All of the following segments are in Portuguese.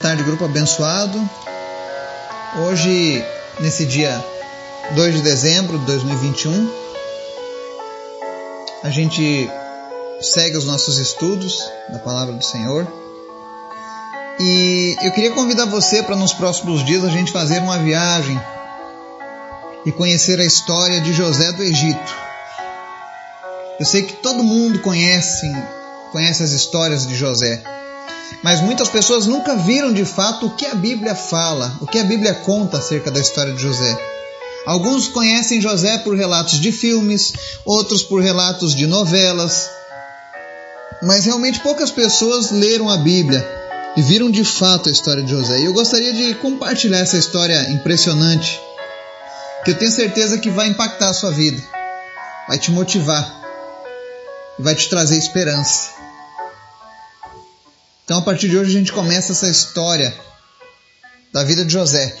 tarde, grupo abençoado. Hoje, nesse dia 2 de dezembro de 2021, a gente segue os nossos estudos da palavra do Senhor. E eu queria convidar você para nos próximos dias a gente fazer uma viagem e conhecer a história de José do Egito. Eu sei que todo mundo conhece, conhece as histórias de José mas muitas pessoas nunca viram de fato o que a Bíblia fala, o que a Bíblia conta acerca da história de José. Alguns conhecem José por relatos de filmes, outros por relatos de novelas, mas realmente poucas pessoas leram a Bíblia e viram de fato a história de José. E eu gostaria de compartilhar essa história impressionante, que eu tenho certeza que vai impactar a sua vida, vai te motivar, vai te trazer esperança. Então, a partir de hoje, a gente começa essa história da vida de José.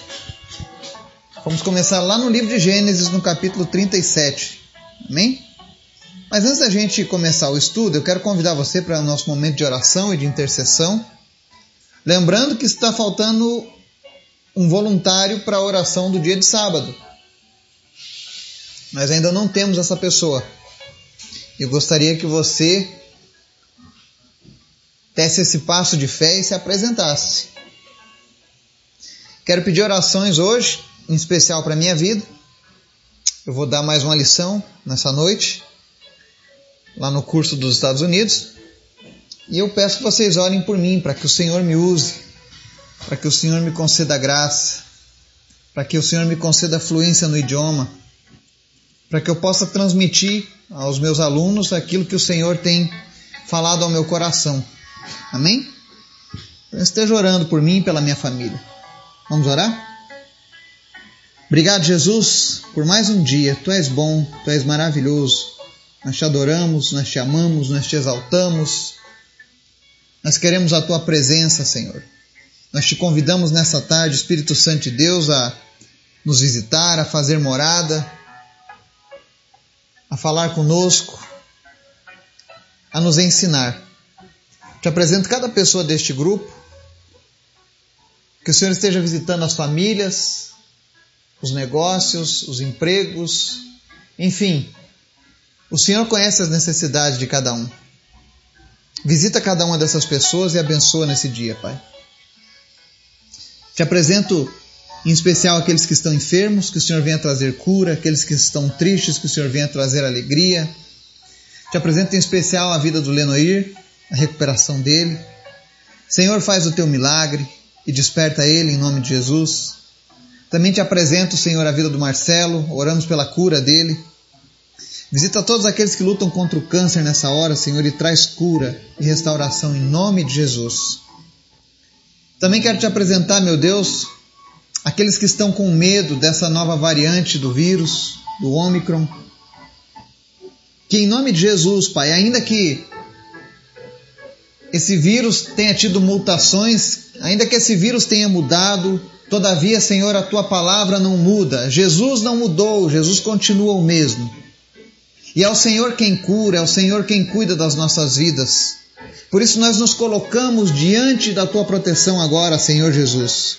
Vamos começar lá no livro de Gênesis, no capítulo 37. Amém? Mas antes da gente começar o estudo, eu quero convidar você para o nosso momento de oração e de intercessão. Lembrando que está faltando um voluntário para a oração do dia de sábado. Nós ainda não temos essa pessoa. Eu gostaria que você desse esse passo de fé e se apresentasse. Quero pedir orações hoje, em especial para minha vida. Eu vou dar mais uma lição nessa noite, lá no curso dos Estados Unidos. E eu peço que vocês orem por mim, para que o Senhor me use, para que o Senhor me conceda graça, para que o Senhor me conceda fluência no idioma, para que eu possa transmitir aos meus alunos aquilo que o Senhor tem falado ao meu coração. Amém? Então esteja orando por mim e pela minha família. Vamos orar? Obrigado, Jesus, por mais um dia. Tu és bom, tu és maravilhoso. Nós te adoramos, nós te amamos, nós te exaltamos. Nós queremos a tua presença, Senhor. Nós te convidamos nessa tarde, Espírito Santo de Deus, a nos visitar, a fazer morada, a falar conosco, a nos ensinar. Te apresento cada pessoa deste grupo. Que o Senhor esteja visitando as famílias, os negócios, os empregos, enfim. O Senhor conhece as necessidades de cada um. Visita cada uma dessas pessoas e abençoa nesse dia, Pai. Te apresento em especial aqueles que estão enfermos, que o Senhor venha trazer cura, aqueles que estão tristes, que o Senhor venha trazer alegria. Te apresento em especial a vida do Lenoir, a recuperação dele. Senhor, faz o teu milagre e desperta ele em nome de Jesus. Também te apresento, Senhor, a vida do Marcelo, oramos pela cura dele. Visita todos aqueles que lutam contra o câncer nessa hora, Senhor, e traz cura e restauração em nome de Jesus. Também quero te apresentar, meu Deus, aqueles que estão com medo dessa nova variante do vírus, do Omicron. Que em nome de Jesus, Pai, ainda que esse vírus tenha tido mutações, ainda que esse vírus tenha mudado, todavia, Senhor, a tua palavra não muda. Jesus não mudou, Jesus continua o mesmo. E é o Senhor quem cura, é o Senhor quem cuida das nossas vidas. Por isso nós nos colocamos diante da tua proteção agora, Senhor Jesus.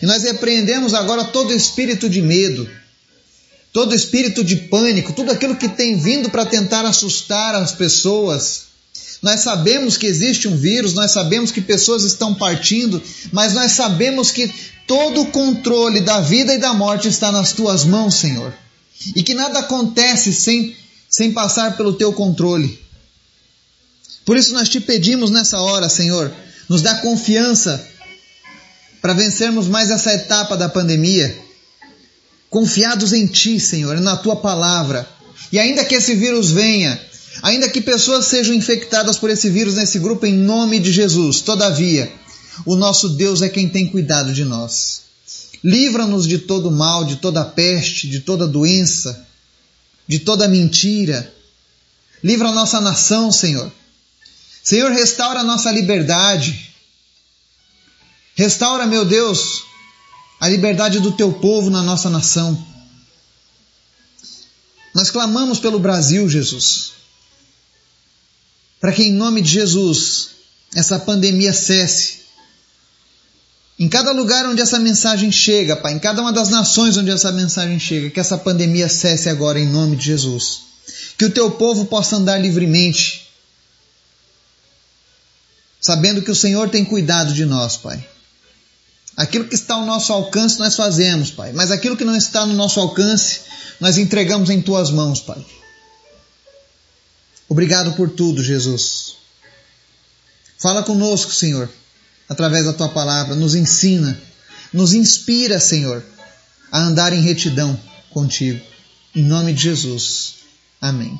E nós repreendemos agora todo espírito de medo, todo espírito de pânico, tudo aquilo que tem vindo para tentar assustar as pessoas, nós sabemos que existe um vírus, nós sabemos que pessoas estão partindo, mas nós sabemos que todo o controle da vida e da morte está nas tuas mãos, Senhor. E que nada acontece sem, sem passar pelo teu controle. Por isso nós te pedimos nessa hora, Senhor, nos dá confiança para vencermos mais essa etapa da pandemia. Confiados em Ti, Senhor, na Tua palavra. E ainda que esse vírus venha, Ainda que pessoas sejam infectadas por esse vírus nesse grupo, em nome de Jesus, todavia, o nosso Deus é quem tem cuidado de nós. Livra-nos de todo mal, de toda peste, de toda doença, de toda mentira. Livra a nossa nação, Senhor. Senhor, restaura a nossa liberdade. Restaura, meu Deus, a liberdade do teu povo na nossa nação. Nós clamamos pelo Brasil, Jesus para que em nome de Jesus essa pandemia cesse, Em cada lugar onde essa mensagem chega, Pai, em cada uma das nações onde essa mensagem chega, que essa pandemia cesse agora em nome de Jesus. Que o teu povo possa andar livremente, sabendo que o Senhor tem cuidado de nós, Pai. Aquilo que está ao nosso alcance nós fazemos, Pai, mas aquilo que não está no nosso alcance nós entregamos em tuas mãos, Pai. Obrigado por tudo, Jesus. Fala conosco, Senhor através da tua palavra, nos ensina, nos inspira, Senhor, a andar em retidão contigo. Em nome de Jesus. Amém.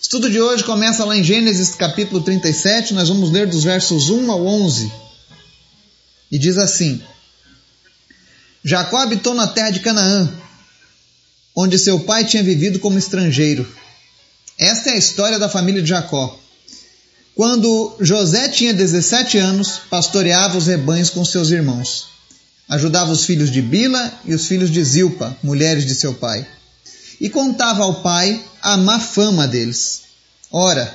Estudo de hoje começa lá em Gênesis capítulo 37, nós vamos ler dos versos 1 ao 11. E diz assim: Jacó habitou na terra de Canaã, onde seu pai tinha vivido como estrangeiro. Esta é a história da família de Jacó. Quando José tinha 17 anos, pastoreava os rebanhos com seus irmãos. Ajudava os filhos de Bila e os filhos de Zilpa, mulheres de seu pai. E contava ao pai a má fama deles. Ora,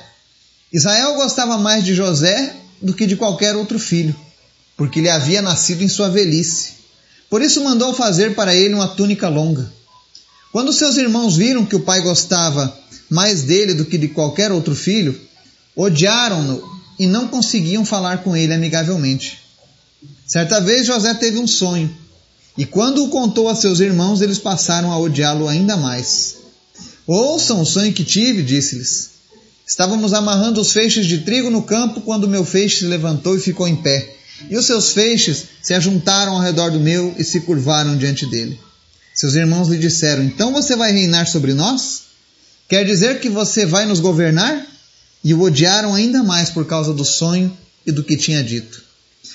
Israel gostava mais de José do que de qualquer outro filho, porque lhe havia nascido em sua velhice. Por isso mandou fazer para ele uma túnica longa. Quando seus irmãos viram que o pai gostava mais dele do que de qualquer outro filho, odiaram-no e não conseguiam falar com ele amigavelmente. Certa vez José teve um sonho, e quando o contou a seus irmãos, eles passaram a odiá-lo ainda mais. Ouçam o sonho que tive, disse-lhes. Estávamos amarrando os feixes de trigo no campo quando meu feixe se levantou e ficou em pé. E os seus feixes se ajuntaram ao redor do meu e se curvaram diante dele. Seus irmãos lhe disseram: Então você vai reinar sobre nós? Quer dizer que você vai nos governar? e o odiaram ainda mais por causa do sonho e do que tinha dito.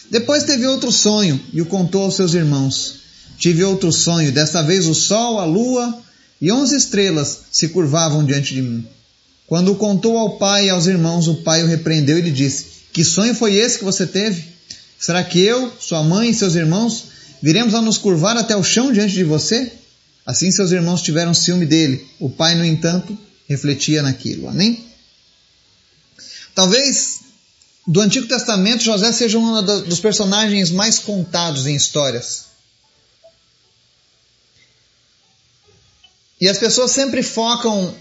Depois teve outro sonho e o contou aos seus irmãos. Tive outro sonho, desta vez o sol, a lua e onze estrelas se curvavam diante de mim. Quando o contou ao pai e aos irmãos, o pai o repreendeu e lhe disse: Que sonho foi esse que você teve? Será que eu, sua mãe e seus irmãos viremos a nos curvar até o chão diante de você? Assim seus irmãos tiveram ciúme dele. O pai, no entanto, refletia naquilo. Amém? Talvez do Antigo Testamento José seja um dos personagens mais contados em histórias. E as pessoas sempre focam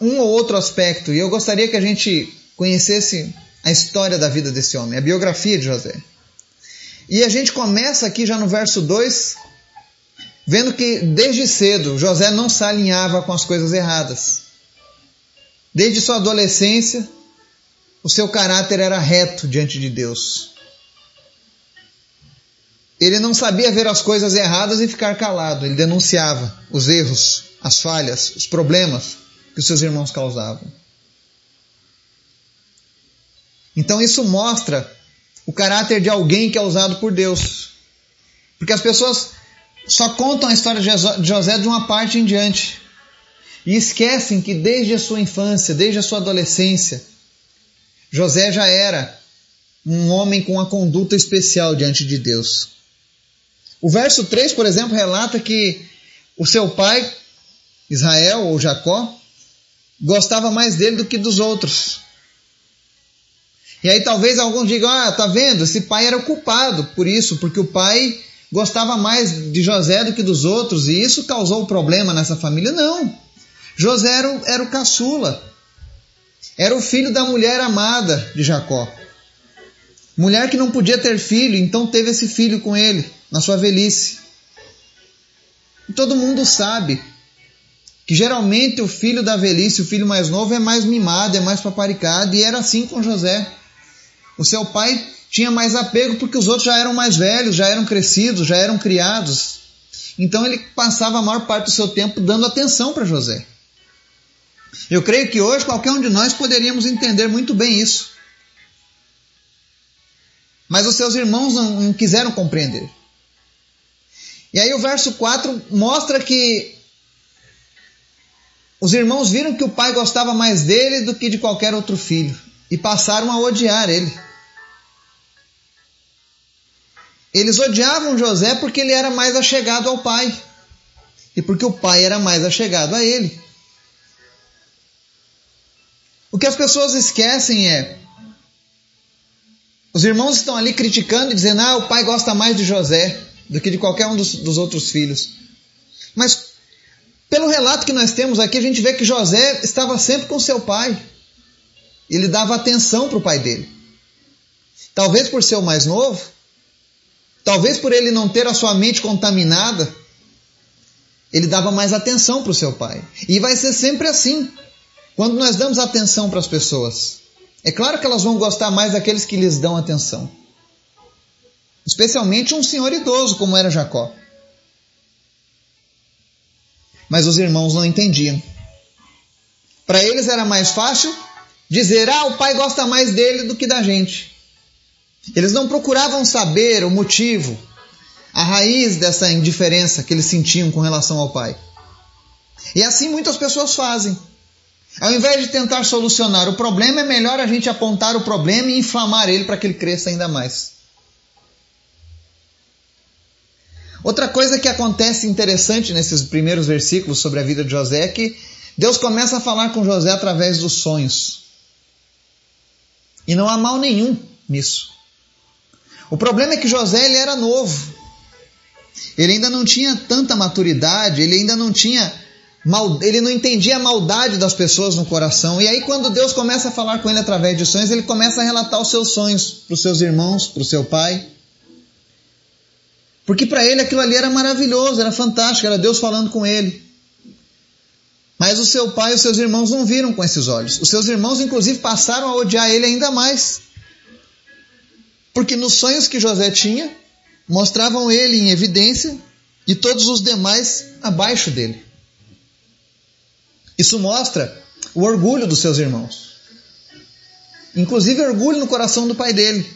um ou outro aspecto, e eu gostaria que a gente conhecesse a história da vida desse homem, a biografia de José. E a gente começa aqui já no verso 2, vendo que desde cedo José não se alinhava com as coisas erradas. Desde sua adolescência, o seu caráter era reto diante de Deus. Ele não sabia ver as coisas erradas e ficar calado, ele denunciava os erros, as falhas, os problemas que os seus irmãos causavam. Então isso mostra o caráter de alguém que é usado por Deus. Porque as pessoas só contam a história de José de uma parte em diante. E esquecem que desde a sua infância, desde a sua adolescência, José já era um homem com uma conduta especial diante de Deus. O verso 3, por exemplo, relata que o seu pai, Israel ou Jacó, gostava mais dele do que dos outros. E aí talvez alguns digam: ah, tá vendo? Esse pai era o culpado por isso, porque o pai gostava mais de José do que dos outros, e isso causou problema nessa família. Não. José era o, era o caçula. Era o filho da mulher amada de Jacó. Mulher que não podia ter filho, então teve esse filho com ele, na sua velhice. E todo mundo sabe que geralmente o filho da velhice, o filho mais novo, é mais mimado, é mais paparicado, e era assim com José. O seu pai tinha mais apego porque os outros já eram mais velhos, já eram crescidos, já eram criados. Então ele passava a maior parte do seu tempo dando atenção para José. Eu creio que hoje qualquer um de nós poderíamos entender muito bem isso. Mas os seus irmãos não, não quiseram compreender. E aí o verso 4 mostra que os irmãos viram que o pai gostava mais dele do que de qualquer outro filho e passaram a odiar ele. Eles odiavam José porque ele era mais achegado ao pai e porque o pai era mais achegado a ele. O que as pessoas esquecem é Os irmãos estão ali criticando e dizendo: ah, o pai gosta mais de José do que de qualquer um dos, dos outros filhos. Mas, pelo relato que nós temos aqui, a gente vê que José estava sempre com seu pai. Ele dava atenção para o pai dele. Talvez por ser o mais novo, talvez por ele não ter a sua mente contaminada, ele dava mais atenção para o seu pai. E vai ser sempre assim. Quando nós damos atenção para as pessoas, é claro que elas vão gostar mais daqueles que lhes dão atenção. Especialmente um senhor idoso como era Jacó. Mas os irmãos não entendiam. Para eles era mais fácil dizer: ah, o pai gosta mais dele do que da gente. Eles não procuravam saber o motivo, a raiz dessa indiferença que eles sentiam com relação ao pai. E assim muitas pessoas fazem. Ao invés de tentar solucionar o problema, é melhor a gente apontar o problema e inflamar ele para que ele cresça ainda mais. Outra coisa que acontece interessante nesses primeiros versículos sobre a vida de José é que Deus começa a falar com José através dos sonhos. E não há mal nenhum nisso. O problema é que José ele era novo. Ele ainda não tinha tanta maturidade, ele ainda não tinha ele não entendia a maldade das pessoas no coração. E aí quando Deus começa a falar com ele através de sonhos, ele começa a relatar os seus sonhos para os seus irmãos, para o seu pai. Porque para ele aquilo ali era maravilhoso, era fantástico, era Deus falando com ele. Mas o seu pai e os seus irmãos não viram com esses olhos. Os seus irmãos, inclusive, passaram a odiar ele ainda mais. Porque nos sonhos que José tinha, mostravam ele em evidência e todos os demais abaixo dele. Isso mostra o orgulho dos seus irmãos. Inclusive orgulho no coração do pai dele.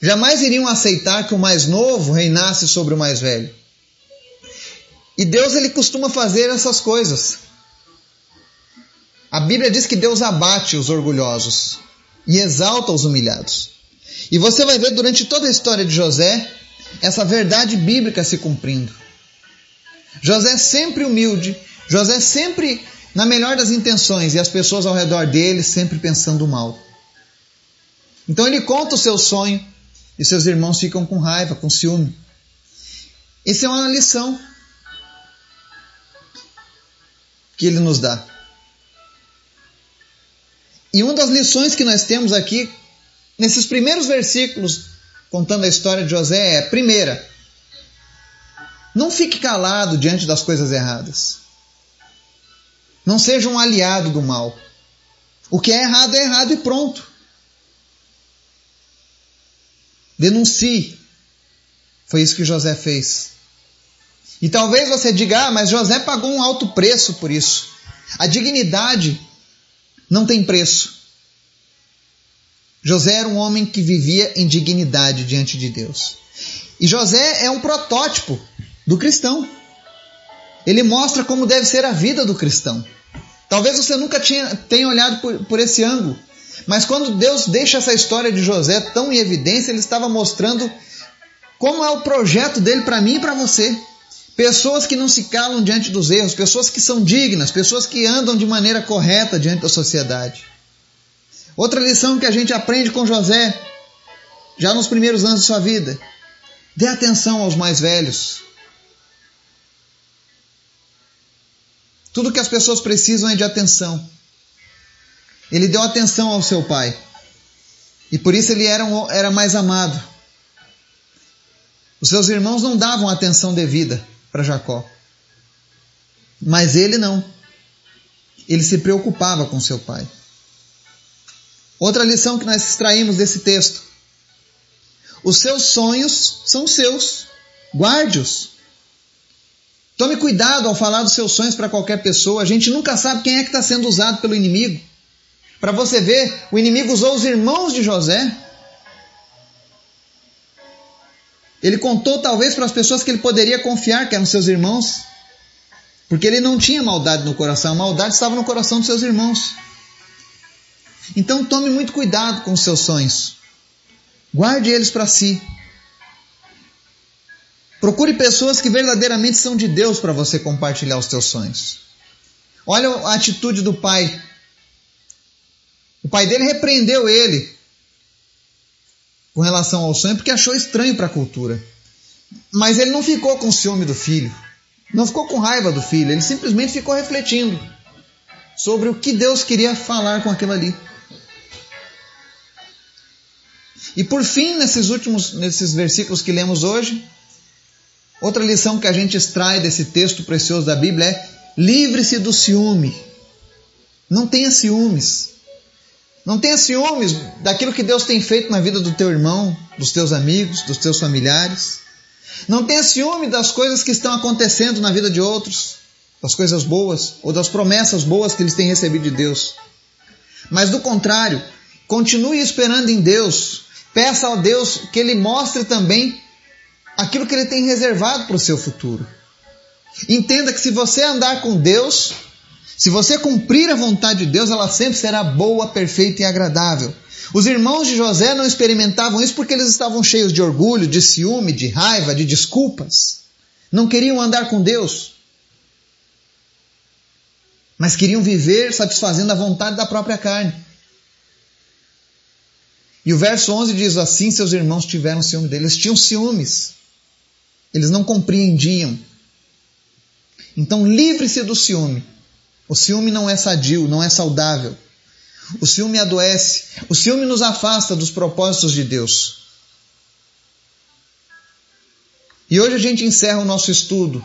Jamais iriam aceitar que o mais novo reinasse sobre o mais velho. E Deus ele costuma fazer essas coisas. A Bíblia diz que Deus abate os orgulhosos e exalta os humilhados. E você vai ver durante toda a história de José essa verdade bíblica se cumprindo. José sempre humilde, José sempre na melhor das intenções e as pessoas ao redor dele sempre pensando mal. Então ele conta o seu sonho e seus irmãos ficam com raiva, com ciúme. Isso é uma lição que ele nos dá. E uma das lições que nós temos aqui, nesses primeiros versículos, contando a história de José, é: primeira, não fique calado diante das coisas erradas. Não seja um aliado do mal. O que é errado é errado e pronto. Denuncie. Foi isso que José fez. E talvez você diga, ah, mas José pagou um alto preço por isso. A dignidade não tem preço. José era um homem que vivia em dignidade diante de Deus. E José é um protótipo do cristão. Ele mostra como deve ser a vida do cristão. Talvez você nunca tinha, tenha olhado por, por esse ângulo, mas quando Deus deixa essa história de José tão em evidência, ele estava mostrando como é o projeto dele para mim e para você. Pessoas que não se calam diante dos erros, pessoas que são dignas, pessoas que andam de maneira correta diante da sociedade. Outra lição que a gente aprende com José, já nos primeiros anos de sua vida: dê atenção aos mais velhos. Tudo que as pessoas precisam é de atenção. Ele deu atenção ao seu pai. E por isso ele era, um, era mais amado. Os seus irmãos não davam atenção devida para Jacó. Mas ele não. Ele se preocupava com seu pai. Outra lição que nós extraímos desse texto: os seus sonhos são seus, guarde-os. Tome cuidado ao falar dos seus sonhos para qualquer pessoa. A gente nunca sabe quem é que está sendo usado pelo inimigo. Para você ver, o inimigo usou os irmãos de José Ele contou talvez para as pessoas que ele poderia confiar, que eram seus irmãos, porque ele não tinha maldade no coração, a maldade estava no coração dos seus irmãos. Então tome muito cuidado com os seus sonhos. Guarde eles para si. Procure pessoas que verdadeiramente são de Deus para você compartilhar os seus sonhos. Olha a atitude do pai. O pai dele repreendeu ele com relação ao sonho porque achou estranho para a cultura. Mas ele não ficou com ciúme do filho, não ficou com raiva do filho, ele simplesmente ficou refletindo sobre o que Deus queria falar com aquilo ali. E por fim, nesses últimos nesses versículos que lemos hoje, outra lição que a gente extrai desse texto precioso da Bíblia é: livre-se do ciúme. Não tenha ciúmes. Não tenha ciúmes daquilo que Deus tem feito na vida do teu irmão, dos teus amigos, dos teus familiares. Não tenha ciúme das coisas que estão acontecendo na vida de outros, das coisas boas ou das promessas boas que eles têm recebido de Deus. Mas do contrário, continue esperando em Deus. Peça ao Deus que Ele mostre também aquilo que Ele tem reservado para o seu futuro. Entenda que se você andar com Deus, se você cumprir a vontade de Deus, ela sempre será boa, perfeita e agradável. Os irmãos de José não experimentavam isso porque eles estavam cheios de orgulho, de ciúme, de raiva, de desculpas. Não queriam andar com Deus. Mas queriam viver satisfazendo a vontade da própria carne. E o verso 11 diz assim: seus irmãos tiveram ciúme deles. Eles tinham ciúmes. Eles não compreendiam. Então, livre-se do ciúme. O ciúme não é sadio, não é saudável. O ciúme adoece. O ciúme nos afasta dos propósitos de Deus. E hoje a gente encerra o nosso estudo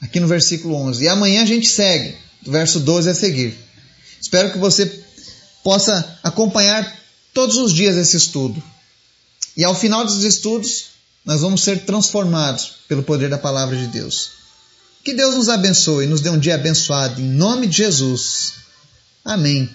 aqui no versículo 11. E amanhã a gente segue, do verso 12 a seguir. Espero que você possa acompanhar todos os dias esse estudo. E ao final dos estudos, nós vamos ser transformados pelo poder da palavra de Deus. Que Deus nos abençoe e nos dê um dia abençoado em nome de Jesus. Amém.